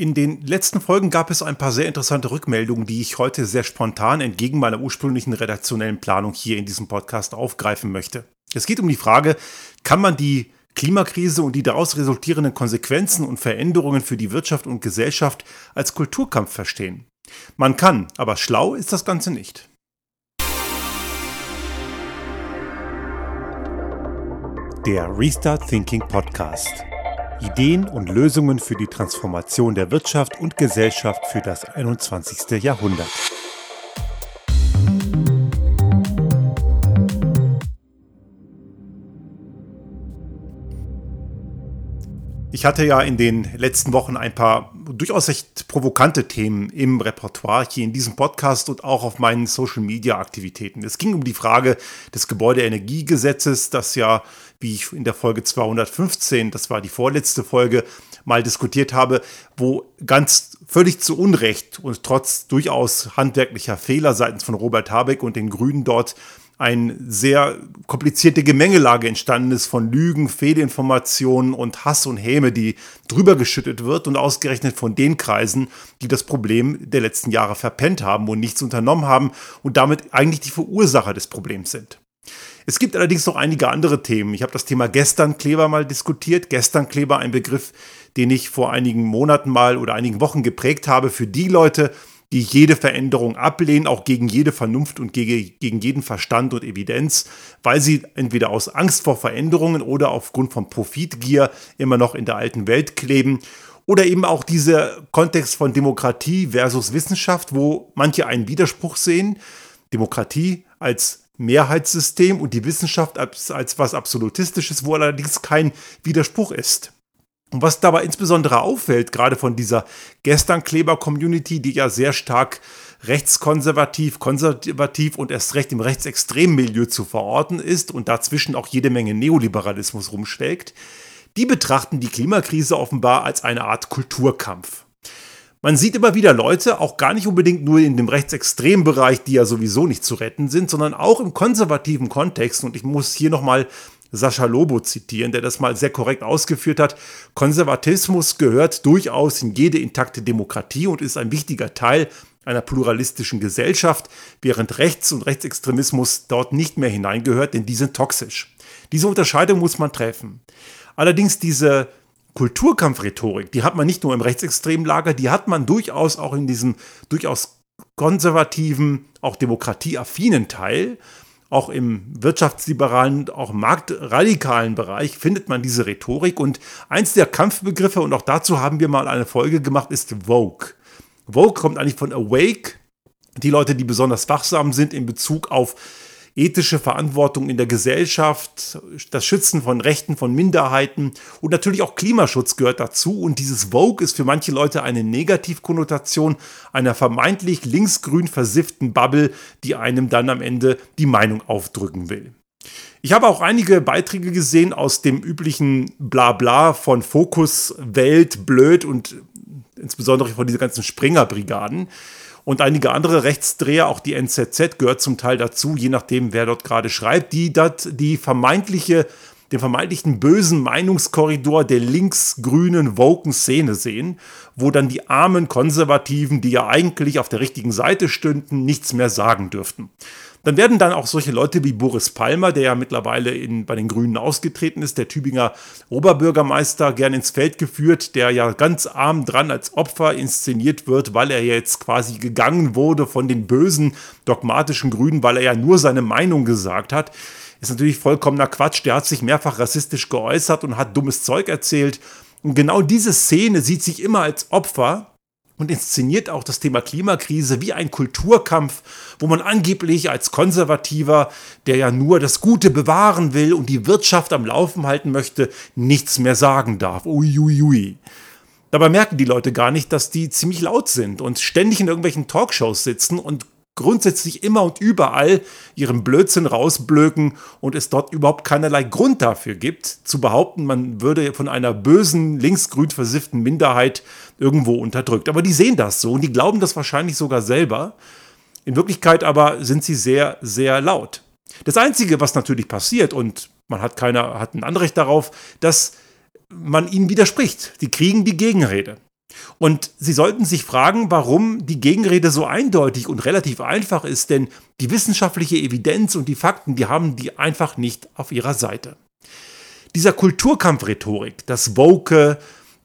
In den letzten Folgen gab es ein paar sehr interessante Rückmeldungen, die ich heute sehr spontan entgegen meiner ursprünglichen redaktionellen Planung hier in diesem Podcast aufgreifen möchte. Es geht um die Frage, kann man die Klimakrise und die daraus resultierenden Konsequenzen und Veränderungen für die Wirtschaft und Gesellschaft als Kulturkampf verstehen? Man kann, aber schlau ist das Ganze nicht. Der Restart Thinking Podcast. Ideen und Lösungen für die Transformation der Wirtschaft und Gesellschaft für das 21. Jahrhundert. Ich hatte ja in den letzten Wochen ein paar durchaus recht provokante Themen im Repertoire hier in diesem Podcast und auch auf meinen Social Media Aktivitäten. Es ging um die Frage des Gebäudeenergiegesetzes, das ja, wie ich in der Folge 215, das war die vorletzte Folge, mal diskutiert habe, wo ganz völlig zu Unrecht und trotz durchaus handwerklicher Fehler seitens von Robert Habeck und den Grünen dort eine sehr komplizierte Gemengelage entstanden ist von Lügen, Fehlinformationen und Hass und Häme, die drüber geschüttet wird und ausgerechnet von den Kreisen, die das Problem der letzten Jahre verpennt haben und nichts unternommen haben und damit eigentlich die Verursacher des Problems sind. Es gibt allerdings noch einige andere Themen. Ich habe das Thema Gesternkleber mal diskutiert. Gesternkleber, ein Begriff, den ich vor einigen Monaten mal oder einigen Wochen geprägt habe für die Leute, die jede Veränderung ablehnen, auch gegen jede Vernunft und gegen, gegen jeden Verstand und Evidenz, weil sie entweder aus Angst vor Veränderungen oder aufgrund von Profitgier immer noch in der alten Welt kleben. Oder eben auch dieser Kontext von Demokratie versus Wissenschaft, wo manche einen Widerspruch sehen. Demokratie als Mehrheitssystem und die Wissenschaft als, als was Absolutistisches, wo allerdings kein Widerspruch ist. Und was dabei insbesondere auffällt, gerade von dieser Gesternkleber-Community, die ja sehr stark rechtskonservativ, konservativ und erst recht im rechtsextremen Milieu zu verorten ist und dazwischen auch jede Menge Neoliberalismus rumschlägt, die betrachten die Klimakrise offenbar als eine Art Kulturkampf. Man sieht immer wieder Leute, auch gar nicht unbedingt nur in dem rechtsextremen Bereich, die ja sowieso nicht zu retten sind, sondern auch im konservativen Kontext. Und ich muss hier nochmal Sascha Lobo zitieren, der das mal sehr korrekt ausgeführt hat. Konservatismus gehört durchaus in jede intakte Demokratie und ist ein wichtiger Teil einer pluralistischen Gesellschaft, während Rechts- und Rechtsextremismus dort nicht mehr hineingehört, denn die sind toxisch. Diese Unterscheidung muss man treffen. Allerdings diese Kulturkampfrhetorik, die hat man nicht nur im rechtsextremen Lager, die hat man durchaus auch in diesem durchaus konservativen, auch demokratieaffinen Teil. Auch im wirtschaftsliberalen, auch marktradikalen Bereich findet man diese Rhetorik. Und eins der Kampfbegriffe, und auch dazu haben wir mal eine Folge gemacht, ist Vogue. Vogue kommt eigentlich von Awake. Die Leute, die besonders wachsam sind in Bezug auf ethische Verantwortung in der Gesellschaft, das Schützen von Rechten von Minderheiten und natürlich auch Klimaschutz gehört dazu. Und dieses Vogue ist für manche Leute eine Negativkonnotation einer vermeintlich linksgrün versifften Bubble, die einem dann am Ende die Meinung aufdrücken will. Ich habe auch einige Beiträge gesehen aus dem üblichen Blabla von Fokus, Welt, Blöd und insbesondere von diesen ganzen Springer-Brigaden und einige andere Rechtsdreher, auch die NZZ gehört zum Teil dazu, je nachdem, wer dort gerade schreibt, die dat, die vermeintliche, den vermeintlichen bösen Meinungskorridor der linksgrünen woken Szene sehen, wo dann die armen Konservativen, die ja eigentlich auf der richtigen Seite stünden, nichts mehr sagen dürften. Dann werden dann auch solche Leute wie Boris Palmer, der ja mittlerweile in, bei den Grünen ausgetreten ist, der Tübinger Oberbürgermeister, gern ins Feld geführt, der ja ganz arm dran als Opfer inszeniert wird, weil er jetzt quasi gegangen wurde von den bösen dogmatischen Grünen, weil er ja nur seine Meinung gesagt hat. Ist natürlich vollkommener Quatsch. Der hat sich mehrfach rassistisch geäußert und hat dummes Zeug erzählt. Und genau diese Szene sieht sich immer als Opfer und inszeniert auch das Thema Klimakrise wie ein Kulturkampf, wo man angeblich als Konservativer, der ja nur das Gute bewahren will und die Wirtschaft am Laufen halten möchte, nichts mehr sagen darf. Uiuiui. Ui, ui. Dabei merken die Leute gar nicht, dass die ziemlich laut sind und ständig in irgendwelchen Talkshows sitzen und grundsätzlich immer und überall ihren Blödsinn rausblöken und es dort überhaupt keinerlei Grund dafür gibt, zu behaupten, man würde von einer bösen, linksgrün versifften Minderheit irgendwo unterdrückt. Aber die sehen das so und die glauben das wahrscheinlich sogar selber. In Wirklichkeit aber sind sie sehr, sehr laut. Das Einzige, was natürlich passiert, und man hat keiner, hat ein Anrecht darauf, dass man ihnen widerspricht. Die kriegen die Gegenrede. Und Sie sollten sich fragen, warum die Gegenrede so eindeutig und relativ einfach ist, denn die wissenschaftliche Evidenz und die Fakten, die haben die einfach nicht auf ihrer Seite. Dieser Kulturkampfrhetorik, das Woke,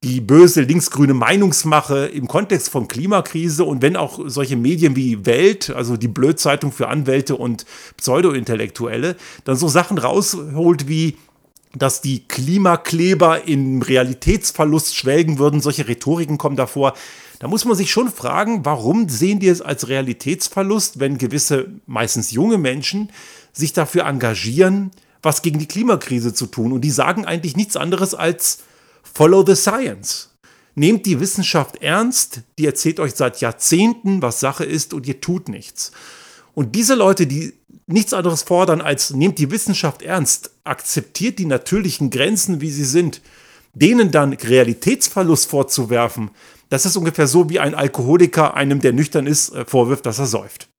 die böse linksgrüne Meinungsmache im Kontext von Klimakrise und wenn auch solche Medien wie Welt, also die Blödzeitung für Anwälte und Pseudointellektuelle, dann so Sachen rausholt wie dass die Klimakleber in Realitätsverlust schwelgen würden. Solche Rhetoriken kommen davor. Da muss man sich schon fragen, warum sehen die es als Realitätsverlust, wenn gewisse, meistens junge Menschen, sich dafür engagieren, was gegen die Klimakrise zu tun. Und die sagen eigentlich nichts anderes als Follow the Science. Nehmt die Wissenschaft ernst, die erzählt euch seit Jahrzehnten, was Sache ist und ihr tut nichts. Und diese Leute, die nichts anderes fordern als nehmt die Wissenschaft ernst, akzeptiert die natürlichen Grenzen, wie sie sind, denen dann Realitätsverlust vorzuwerfen, das ist ungefähr so wie ein Alkoholiker einem, der nüchtern ist, äh, vorwirft, dass er säuft.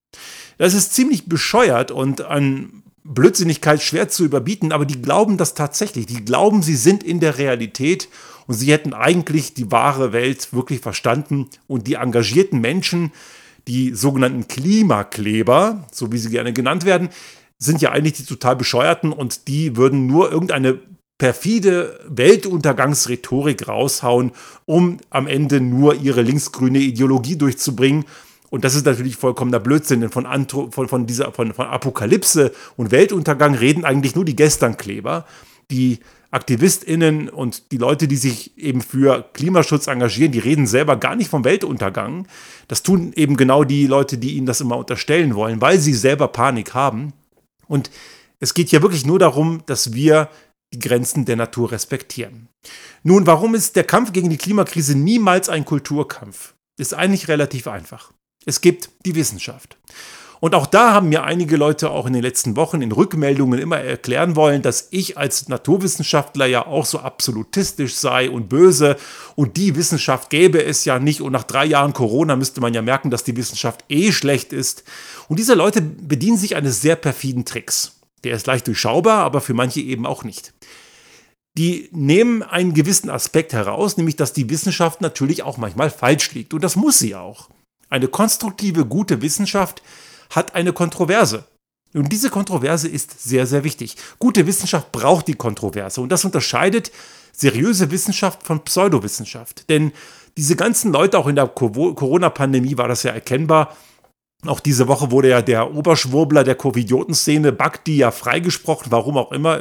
Das ist ziemlich bescheuert und an Blödsinnigkeit schwer zu überbieten, aber die glauben das tatsächlich. Die glauben, sie sind in der Realität und sie hätten eigentlich die wahre Welt wirklich verstanden und die engagierten Menschen, die sogenannten Klimakleber, so wie sie gerne genannt werden, sind ja eigentlich die total bescheuerten und die würden nur irgendeine perfide Weltuntergangsrhetorik raushauen, um am Ende nur ihre linksgrüne Ideologie durchzubringen. Und das ist natürlich vollkommener Blödsinn, denn von, Antro, von, von dieser, von, von Apokalypse und Weltuntergang reden eigentlich nur die Gesternkleber, die AktivistInnen und die Leute, die sich eben für Klimaschutz engagieren, die reden selber gar nicht vom Weltuntergang. Das tun eben genau die Leute, die ihnen das immer unterstellen wollen, weil sie selber Panik haben. Und es geht hier wirklich nur darum, dass wir die Grenzen der Natur respektieren. Nun, warum ist der Kampf gegen die Klimakrise niemals ein Kulturkampf? Ist eigentlich relativ einfach. Es gibt die Wissenschaft. Und auch da haben mir einige Leute auch in den letzten Wochen in Rückmeldungen immer erklären wollen, dass ich als Naturwissenschaftler ja auch so absolutistisch sei und böse und die Wissenschaft gäbe es ja nicht und nach drei Jahren Corona müsste man ja merken, dass die Wissenschaft eh schlecht ist. Und diese Leute bedienen sich eines sehr perfiden Tricks. Der ist leicht durchschaubar, aber für manche eben auch nicht. Die nehmen einen gewissen Aspekt heraus, nämlich dass die Wissenschaft natürlich auch manchmal falsch liegt. Und das muss sie auch. Eine konstruktive, gute Wissenschaft hat eine Kontroverse. Und diese Kontroverse ist sehr, sehr wichtig. Gute Wissenschaft braucht die Kontroverse. Und das unterscheidet seriöse Wissenschaft von Pseudowissenschaft. Denn diese ganzen Leute, auch in der Corona-Pandemie war das ja erkennbar, auch diese Woche wurde ja der Oberschwurbler der Covidioten-Szene, Bakti, ja freigesprochen, warum auch immer.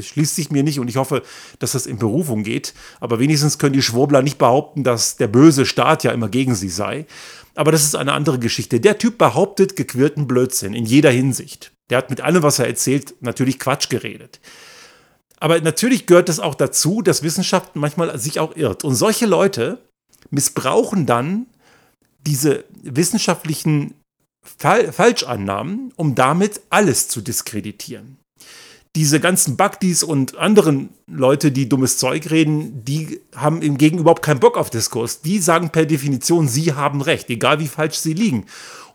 Schließt sich mir nicht und ich hoffe, dass das in Berufung geht. Aber wenigstens können die Schwurbler nicht behaupten, dass der böse Staat ja immer gegen sie sei. Aber das ist eine andere Geschichte. Der Typ behauptet gequirlten Blödsinn in jeder Hinsicht. Der hat mit allem, was er erzählt, natürlich Quatsch geredet. Aber natürlich gehört es auch dazu, dass Wissenschaft manchmal sich auch irrt. Und solche Leute missbrauchen dann diese wissenschaftlichen Falschannahmen, um damit alles zu diskreditieren diese ganzen Bugdies und anderen Leute, die dummes Zeug reden, die haben im Gegenüber überhaupt keinen Bock auf Diskurs. Die sagen per Definition, sie haben recht, egal wie falsch sie liegen.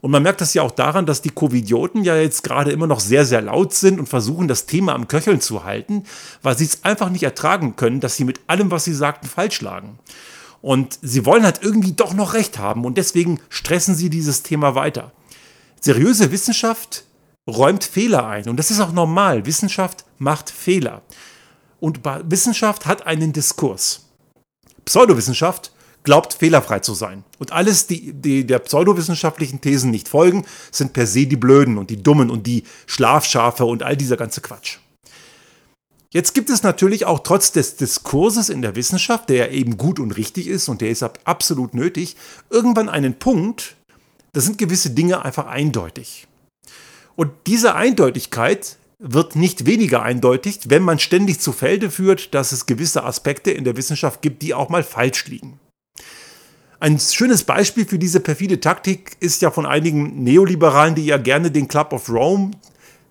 Und man merkt das ja auch daran, dass die Covidioten ja jetzt gerade immer noch sehr, sehr laut sind und versuchen, das Thema am Köcheln zu halten, weil sie es einfach nicht ertragen können, dass sie mit allem, was sie sagten, falsch lagen. Und sie wollen halt irgendwie doch noch recht haben und deswegen stressen sie dieses Thema weiter. Seriöse Wissenschaft räumt Fehler ein. Und das ist auch normal. Wissenschaft macht Fehler. Und Wissenschaft hat einen Diskurs. Pseudowissenschaft glaubt fehlerfrei zu sein. Und alles, die, die der pseudowissenschaftlichen Thesen nicht folgen, sind per se die Blöden und die Dummen und die Schlafschafe und all dieser ganze Quatsch. Jetzt gibt es natürlich auch trotz des Diskurses in der Wissenschaft, der ja eben gut und richtig ist und der ist absolut nötig, irgendwann einen Punkt, da sind gewisse Dinge einfach eindeutig. Und diese Eindeutigkeit wird nicht weniger eindeutig, wenn man ständig zu Felde führt, dass es gewisse Aspekte in der Wissenschaft gibt, die auch mal falsch liegen. Ein schönes Beispiel für diese perfide Taktik ist ja von einigen Neoliberalen, die ja gerne den Club of Rome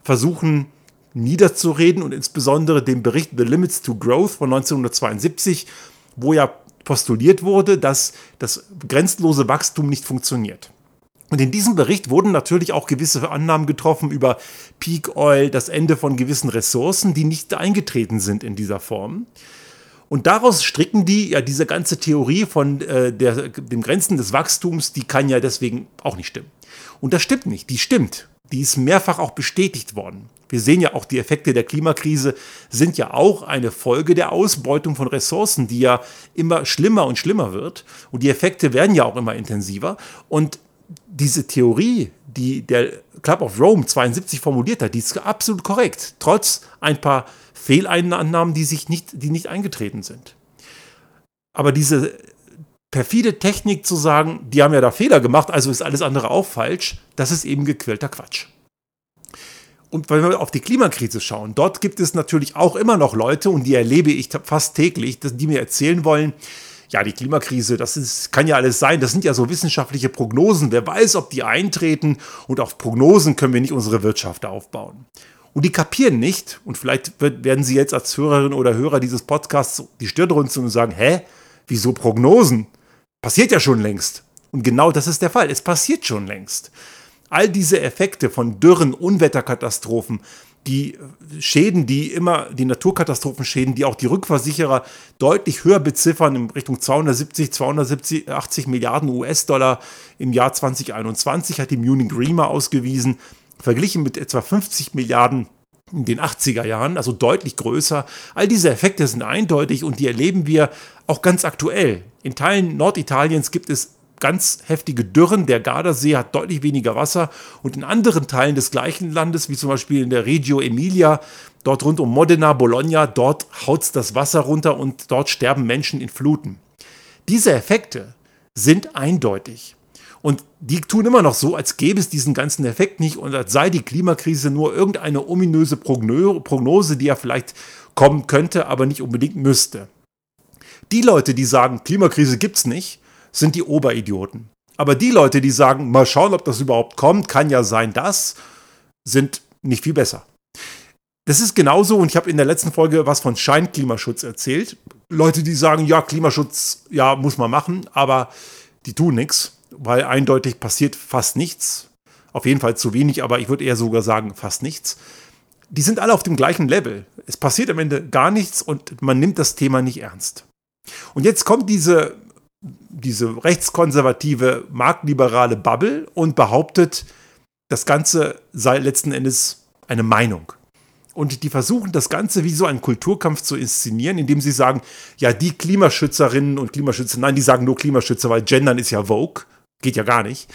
versuchen niederzureden und insbesondere den Bericht The Limits to Growth von 1972, wo ja postuliert wurde, dass das grenzenlose Wachstum nicht funktioniert. Und in diesem Bericht wurden natürlich auch gewisse Annahmen getroffen über Peak Oil, das Ende von gewissen Ressourcen, die nicht eingetreten sind in dieser Form. Und daraus stricken die ja diese ganze Theorie von äh, der, dem Grenzen des Wachstums, die kann ja deswegen auch nicht stimmen. Und das stimmt nicht, die stimmt. Die ist mehrfach auch bestätigt worden. Wir sehen ja auch, die Effekte der Klimakrise sind ja auch eine Folge der Ausbeutung von Ressourcen, die ja immer schlimmer und schlimmer wird. Und die Effekte werden ja auch immer intensiver. Und diese Theorie, die der Club of Rome 72 formuliert hat, die ist absolut korrekt, trotz ein paar Fehleinnahmen, die, sich nicht, die nicht eingetreten sind. Aber diese perfide Technik zu sagen, die haben ja da Fehler gemacht, also ist alles andere auch falsch, das ist eben gequälter Quatsch. Und wenn wir auf die Klimakrise schauen, dort gibt es natürlich auch immer noch Leute, und die erlebe ich fast täglich, die mir erzählen wollen, ja, die Klimakrise, das ist, kann ja alles sein, das sind ja so wissenschaftliche Prognosen, wer weiß, ob die eintreten und auf Prognosen können wir nicht unsere Wirtschaft aufbauen. Und die kapieren nicht, und vielleicht werden sie jetzt als Hörerin oder Hörer dieses Podcasts die Stirn runzeln und sagen, hä, wieso Prognosen? Passiert ja schon längst. Und genau das ist der Fall, es passiert schon längst. All diese Effekte von Dürren, Unwetterkatastrophen, die Schäden, die immer, die Naturkatastrophenschäden, die auch die Rückversicherer deutlich höher beziffern, in Richtung 270, 280 Milliarden US-Dollar im Jahr 2021, hat die Munich Reamer ausgewiesen, verglichen mit etwa 50 Milliarden in den 80er Jahren, also deutlich größer. All diese Effekte sind eindeutig und die erleben wir auch ganz aktuell. In Teilen Norditaliens gibt es ganz heftige Dürren. Der Gardasee hat deutlich weniger Wasser. Und in anderen Teilen des gleichen Landes, wie zum Beispiel in der Reggio Emilia, dort rund um Modena, Bologna, dort haut das Wasser runter und dort sterben Menschen in Fluten. Diese Effekte sind eindeutig. Und die tun immer noch so, als gäbe es diesen ganzen Effekt nicht und als sei die Klimakrise nur irgendeine ominöse Prognose, die ja vielleicht kommen könnte, aber nicht unbedingt müsste. Die Leute, die sagen, Klimakrise gibt es nicht, sind die Oberidioten. Aber die Leute, die sagen, mal schauen, ob das überhaupt kommt, kann ja sein, das, sind nicht viel besser. Das ist genauso, und ich habe in der letzten Folge was von Scheinklimaschutz erzählt. Leute, die sagen, ja, Klimaschutz, ja, muss man machen, aber die tun nichts, weil eindeutig passiert fast nichts. Auf jeden Fall zu wenig, aber ich würde eher sogar sagen, fast nichts. Die sind alle auf dem gleichen Level. Es passiert am Ende gar nichts und man nimmt das Thema nicht ernst. Und jetzt kommt diese diese rechtskonservative, marktliberale Bubble und behauptet, das Ganze sei letzten Endes eine Meinung. Und die versuchen das Ganze wie so einen Kulturkampf zu inszenieren, indem sie sagen, ja, die Klimaschützerinnen und Klimaschützer, nein, die sagen nur Klimaschützer, weil Gendern ist ja Vogue, geht ja gar nicht.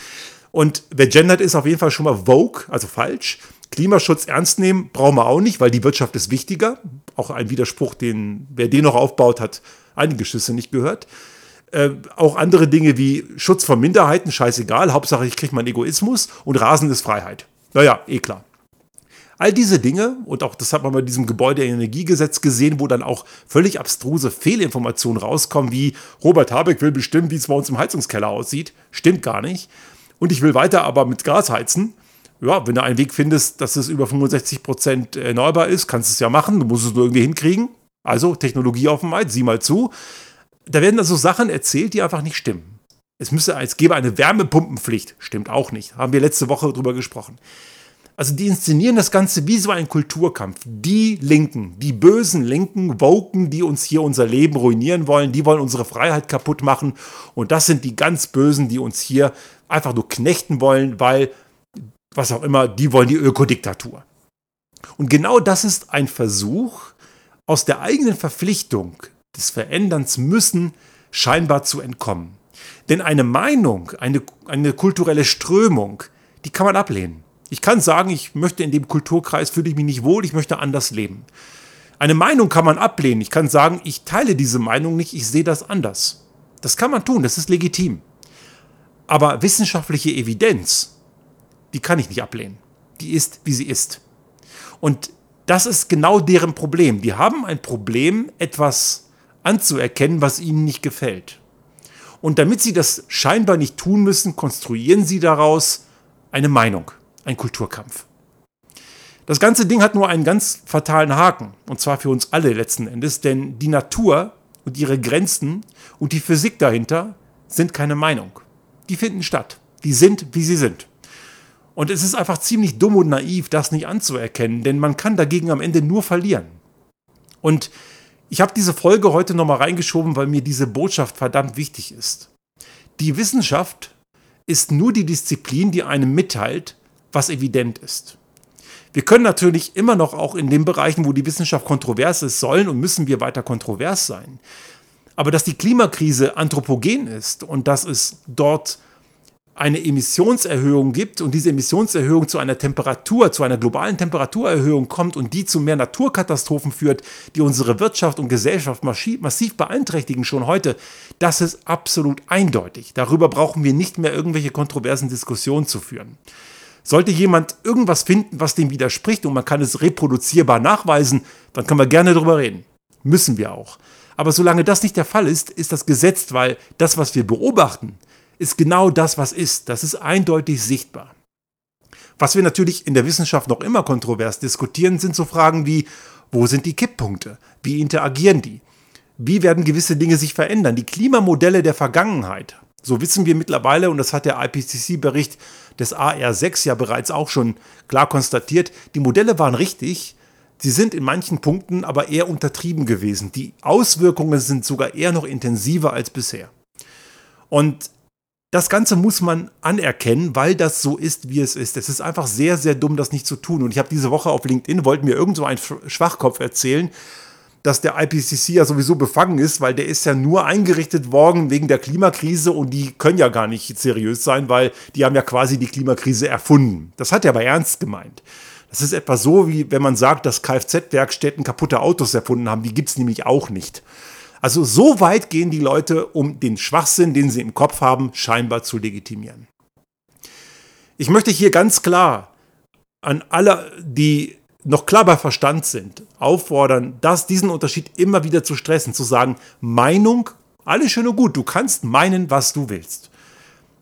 Und wer gendert, ist auf jeden Fall schon mal Vogue, also falsch. Klimaschutz ernst nehmen brauchen wir auch nicht, weil die Wirtschaft ist wichtiger. Auch ein Widerspruch, den wer den noch aufbaut, hat einige Schüsse nicht gehört. Äh, auch andere Dinge wie Schutz von Minderheiten, scheißegal, Hauptsache ich kriege meinen Egoismus und Rasen ist Freiheit. Naja, eh klar. All diese Dinge, und auch das hat man bei diesem Gebäudeenergiegesetz gesehen, wo dann auch völlig abstruse Fehlinformationen rauskommen, wie Robert Habeck will bestimmen, wie es bei uns im Heizungskeller aussieht. Stimmt gar nicht. Und ich will weiter aber mit Gas heizen. Ja, wenn du einen Weg findest, dass es über 65% erneuerbar ist, kannst du es ja machen. Du musst es nur irgendwie hinkriegen. Also Technologie auf dem Markt, sieh mal zu da werden also Sachen erzählt, die einfach nicht stimmen. Es müsse, es gäbe eine Wärmepumpenpflicht. Stimmt auch nicht. Haben wir letzte Woche drüber gesprochen. Also die inszenieren das Ganze wie so ein Kulturkampf. Die Linken, die bösen Linken, Woken, die uns hier unser Leben ruinieren wollen, die wollen unsere Freiheit kaputt machen. Und das sind die ganz Bösen, die uns hier einfach nur knechten wollen, weil, was auch immer, die wollen die Ökodiktatur. Und genau das ist ein Versuch, aus der eigenen Verpflichtung des Veränderns müssen scheinbar zu entkommen. Denn eine Meinung, eine, eine kulturelle Strömung, die kann man ablehnen. Ich kann sagen, ich möchte in dem Kulturkreis, fühle ich mich nicht wohl, ich möchte anders leben. Eine Meinung kann man ablehnen. Ich kann sagen, ich teile diese Meinung nicht, ich sehe das anders. Das kann man tun, das ist legitim. Aber wissenschaftliche Evidenz, die kann ich nicht ablehnen. Die ist, wie sie ist. Und das ist genau deren Problem. Die haben ein Problem, etwas anzuerkennen, was ihnen nicht gefällt. Und damit sie das scheinbar nicht tun müssen, konstruieren sie daraus eine Meinung, ein Kulturkampf. Das ganze Ding hat nur einen ganz fatalen Haken, und zwar für uns alle letzten Endes, denn die Natur und ihre Grenzen und die Physik dahinter sind keine Meinung. Die finden statt. Die sind, wie sie sind. Und es ist einfach ziemlich dumm und naiv, das nicht anzuerkennen, denn man kann dagegen am Ende nur verlieren. Und Ich habe diese Folge heute nochmal reingeschoben, weil mir diese Botschaft verdammt wichtig ist. Die Wissenschaft ist nur die Disziplin, die einem mitteilt, was evident ist. Wir können natürlich immer noch auch in den Bereichen, wo die Wissenschaft kontrovers ist, sollen und müssen wir weiter kontrovers sein. Aber dass die Klimakrise anthropogen ist und dass es dort eine Emissionserhöhung gibt und diese Emissionserhöhung zu einer Temperatur, zu einer globalen Temperaturerhöhung kommt und die zu mehr Naturkatastrophen führt, die unsere Wirtschaft und Gesellschaft massiv beeinträchtigen schon heute, das ist absolut eindeutig. Darüber brauchen wir nicht mehr irgendwelche kontroversen Diskussionen zu führen. Sollte jemand irgendwas finden, was dem widerspricht und man kann es reproduzierbar nachweisen, dann können wir gerne darüber reden. Müssen wir auch. Aber solange das nicht der Fall ist, ist das gesetzt, weil das, was wir beobachten, ist genau das, was ist. Das ist eindeutig sichtbar. Was wir natürlich in der Wissenschaft noch immer kontrovers diskutieren, sind so Fragen wie, wo sind die Kipppunkte? Wie interagieren die? Wie werden gewisse Dinge sich verändern? Die Klimamodelle der Vergangenheit. So wissen wir mittlerweile, und das hat der IPCC-Bericht des AR6 ja bereits auch schon klar konstatiert, die Modelle waren richtig, sie sind in manchen Punkten aber eher untertrieben gewesen. Die Auswirkungen sind sogar eher noch intensiver als bisher. Und das Ganze muss man anerkennen, weil das so ist, wie es ist. Es ist einfach sehr, sehr dumm, das nicht zu tun. Und ich habe diese Woche auf LinkedIn, wollten mir irgend so einen Schwachkopf erzählen, dass der IPCC ja sowieso befangen ist, weil der ist ja nur eingerichtet worden wegen der Klimakrise und die können ja gar nicht seriös sein, weil die haben ja quasi die Klimakrise erfunden. Das hat er aber ernst gemeint. Das ist etwa so, wie wenn man sagt, dass Kfz-Werkstätten kaputte Autos erfunden haben. Die gibt es nämlich auch nicht. Also so weit gehen die Leute, um den Schwachsinn, den sie im Kopf haben, scheinbar zu legitimieren. Ich möchte hier ganz klar an alle, die noch klar bei Verstand sind, auffordern, dass diesen Unterschied immer wieder zu stressen, zu sagen, Meinung, alles schön und gut, du kannst meinen, was du willst.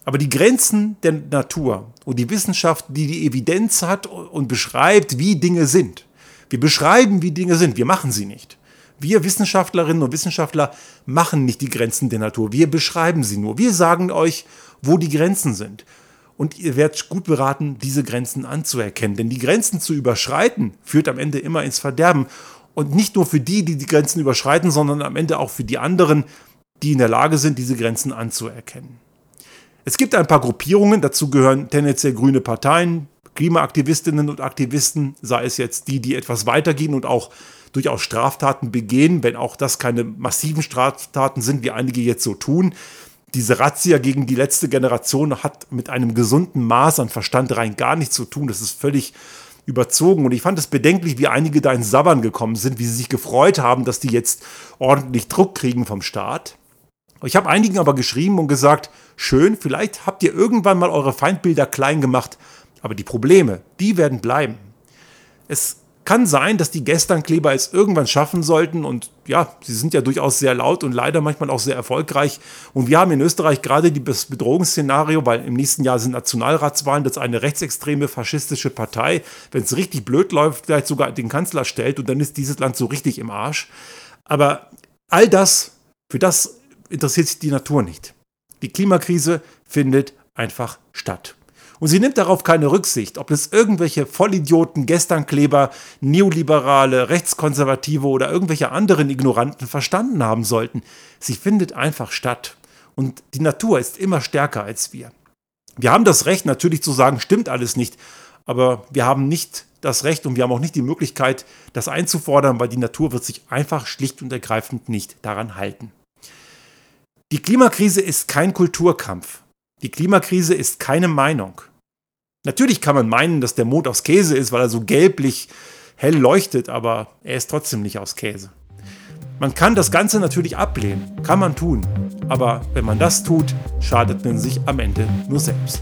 Aber die Grenzen der Natur und die Wissenschaft, die die Evidenz hat und beschreibt, wie Dinge sind. Wir beschreiben, wie Dinge sind, wir machen sie nicht. Wir Wissenschaftlerinnen und Wissenschaftler machen nicht die Grenzen der Natur. Wir beschreiben sie nur. Wir sagen euch, wo die Grenzen sind. Und ihr werdet gut beraten, diese Grenzen anzuerkennen. Denn die Grenzen zu überschreiten, führt am Ende immer ins Verderben. Und nicht nur für die, die die Grenzen überschreiten, sondern am Ende auch für die anderen, die in der Lage sind, diese Grenzen anzuerkennen. Es gibt ein paar Gruppierungen, dazu gehören tendenziell grüne Parteien, Klimaaktivistinnen und Aktivisten, sei es jetzt die, die etwas weitergehen und auch durchaus Straftaten begehen, wenn auch das keine massiven Straftaten sind, wie einige jetzt so tun. Diese Razzia gegen die letzte Generation hat mit einem gesunden Maß an Verstand rein gar nichts zu tun. Das ist völlig überzogen. Und ich fand es bedenklich, wie einige da in Sabbern gekommen sind, wie sie sich gefreut haben, dass die jetzt ordentlich Druck kriegen vom Staat. Ich habe einigen aber geschrieben und gesagt, schön, vielleicht habt ihr irgendwann mal eure Feindbilder klein gemacht, aber die Probleme, die werden bleiben. Es kann sein, dass die Gesternkleber es irgendwann schaffen sollten und ja, sie sind ja durchaus sehr laut und leider manchmal auch sehr erfolgreich. Und wir haben in Österreich gerade das Bedrohungsszenario, weil im nächsten Jahr sind Nationalratswahlen, dass eine rechtsextreme faschistische Partei, wenn es richtig blöd läuft, vielleicht sogar den Kanzler stellt und dann ist dieses Land so richtig im Arsch. Aber all das, für das interessiert sich die Natur nicht. Die Klimakrise findet einfach statt. Und sie nimmt darauf keine Rücksicht, ob es irgendwelche Vollidioten, Gesternkleber, Neoliberale, Rechtskonservative oder irgendwelche anderen Ignoranten verstanden haben sollten. Sie findet einfach statt. Und die Natur ist immer stärker als wir. Wir haben das Recht natürlich zu sagen, stimmt alles nicht, aber wir haben nicht das Recht und wir haben auch nicht die Möglichkeit, das einzufordern, weil die Natur wird sich einfach schlicht und ergreifend nicht daran halten. Die Klimakrise ist kein Kulturkampf. Die Klimakrise ist keine Meinung. Natürlich kann man meinen, dass der Mond aus Käse ist, weil er so gelblich hell leuchtet, aber er ist trotzdem nicht aus Käse. Man kann das Ganze natürlich ablehnen, kann man tun, aber wenn man das tut, schadet man sich am Ende nur selbst.